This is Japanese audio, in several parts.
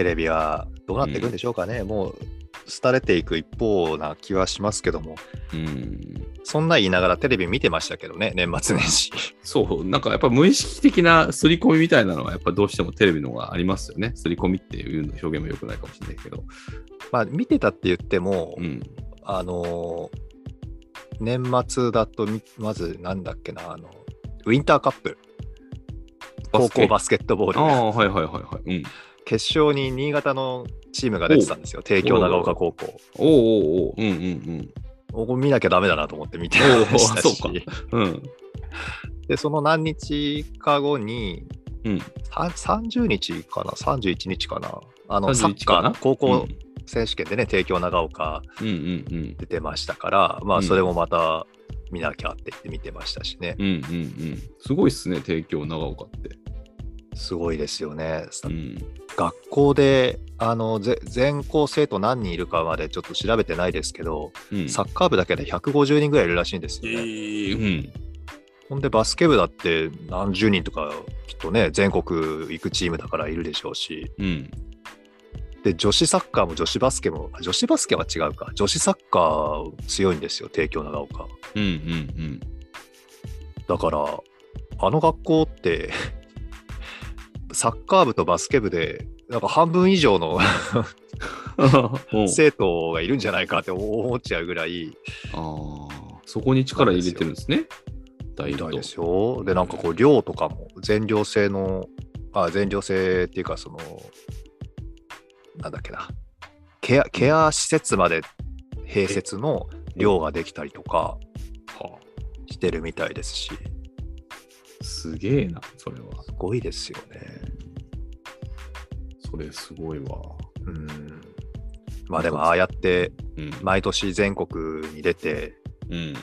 テレビはどうなっていくんでしょうかね、もう廃れていく一方な気はしますけども、うん。そんな言いながらテレビ見てましたけどね、年末年始。そう、なんかやっぱ無意識的な刷り込みみたいなのはやっぱどうしてもテレビの方がありますよね。刷り込みっていう表現も良くないかもしれないけど。まあ、見てたって言っても、うん。あのー年末だとみ、まずなんだっけな、あの、ウィンターカップ、高校バスケットボール、ああ、はいはいはいはい。うん。決勝に新潟のチームが出てたんですよ、帝京長岡高校。おうおうおう。うんうんここ見なきゃダメだなと思って見ておうましたしそうかうん。うん。で、その何日か後に、うん。さ30日かな、31日かな、あのサ31ッカーの高校選手権でね、帝京長岡うんうんうん。出てましたから、まうんあ、それもまた見なきゃって言って見てましたしね、うんうんうん。すごいっすね、帝京長岡って。すごいですよね。うん。学校であのぜ全校生徒何人いるかまでちょっと調べてないですけど、うん、サッカー部だけで150人ぐらいいるらしいんですえよね。ーうん。ほんでバスケ部だって何十人とかきっとね全国行くチームだからいるでしょうしうん。で女子サッカーも女子バスケもあ女子バスケは違うか女子サッカー強いんですよ帝京長岡うんうんだからあの学校ってサッカー部とバスケ部でなんか半分以上のうん。生徒がいるんじゃないかって思っちゃうぐらいああ、そこに力入れてるんですね。大とみたいですよ。で、なんかこう、寮とかも全寮制の、あ、全寮制っていうか、その、なんだっけな、ケアケア施設まで併設の寮ができたりとかはしてるみたいですし、あ、すげえな、それは。すごいですよね。それすごいわ。うん。まあでも、ああやってうん。毎年全国に出て、うん。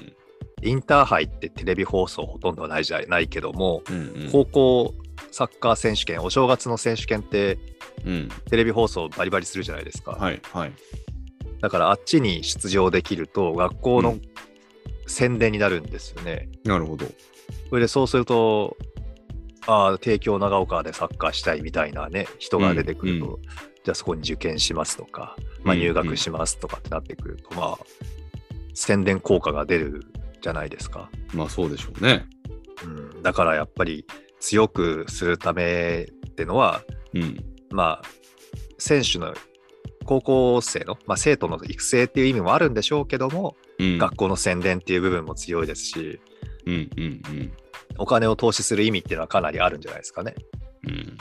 インターハイってテレビ放送ほとんどないじゃないけども、うんうん。高校サッカー選手権、お正月の選手権ってうん。テレビ放送バリバリするじゃないですか。はいはい。だからあっちに出場できると学校のうん宣伝になるんですよね。なるほど。それでそうすると、ああ、帝京長岡でサッカーしたいみたいなね、人が出てくると、うんじゃあそこに受験しますとか、まあ、うん入学しますとかってなってくると、まあ、宣伝効果が出るじゃないですか。まあそうでしょうね。うん、だからやっぱり強くするためってのは、うん。まあ、選手の高校生の、まあ、生徒の育成っていう意味もあるんでしょうけども、うん。学校の宣伝っていう部分も強いですし、うんうんうん。お金を投資する意味っていうのはかなりあるんじゃないですかね。うん。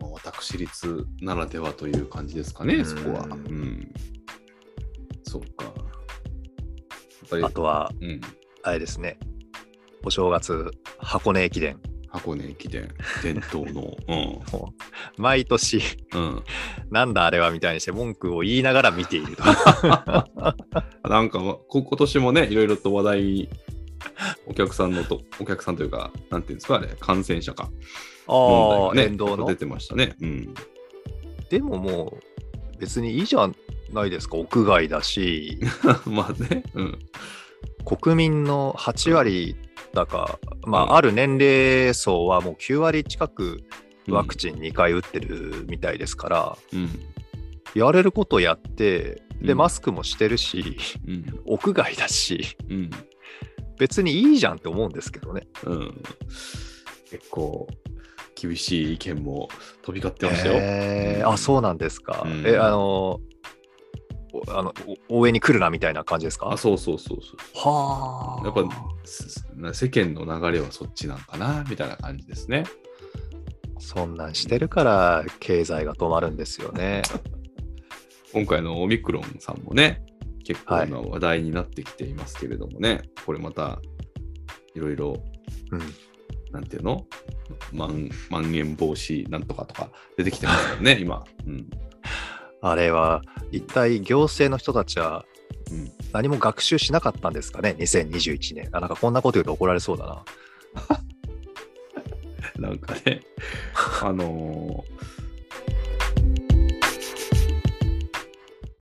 まあ、私立ならではという感じですかね、そこは。ううんん。そうか。あとは、うん。あれですね、お正月、箱根駅伝。箱根駅伝、伝統の。もう毎年、うん。うん。なんだあれはみたいにして文句を言いながら見ていると。なんか、今年もね、いろいろと話題に、お客さんのと、お客さんというか、なんていうんですか、あれ、感染者か。問ああ、ね、出。てましたね。うん。でももう、別にいいじゃないですか、屋外だし、まあね。うん。国民の8割だか、まうんあ、ある年齢層はもう9割近くワクチン2回打ってるみたいですから、うん。やれることやって、で、うんマスクもしてるし、うん。屋外だし、うん。別にいいじゃんって思うんですけどね。うん。結構、厳しい意見も飛び交ってましたよ。うんえーあ、そうなんですか。うんえ、あの、おあのお応援に来るなみたいな感じですか？あ、そうそうそうそう。はあ。やっぱす世間の流れはそっちなんかなみたいな感じですね。そんなんしてるから経済が止まるんですよね。今回のオミクロンさんもね、結構はい今話題になってきていますけれどもね、これまたいろいろ、うん。なんていうの？まんまん延防止なんとかとか出てきてますよね、今。うん。あれは一体行政の人たちはうん、何も学習しなかったんですかね、2021年。あなんかこんなこと言うと怒られそうだな。なんかね、あのー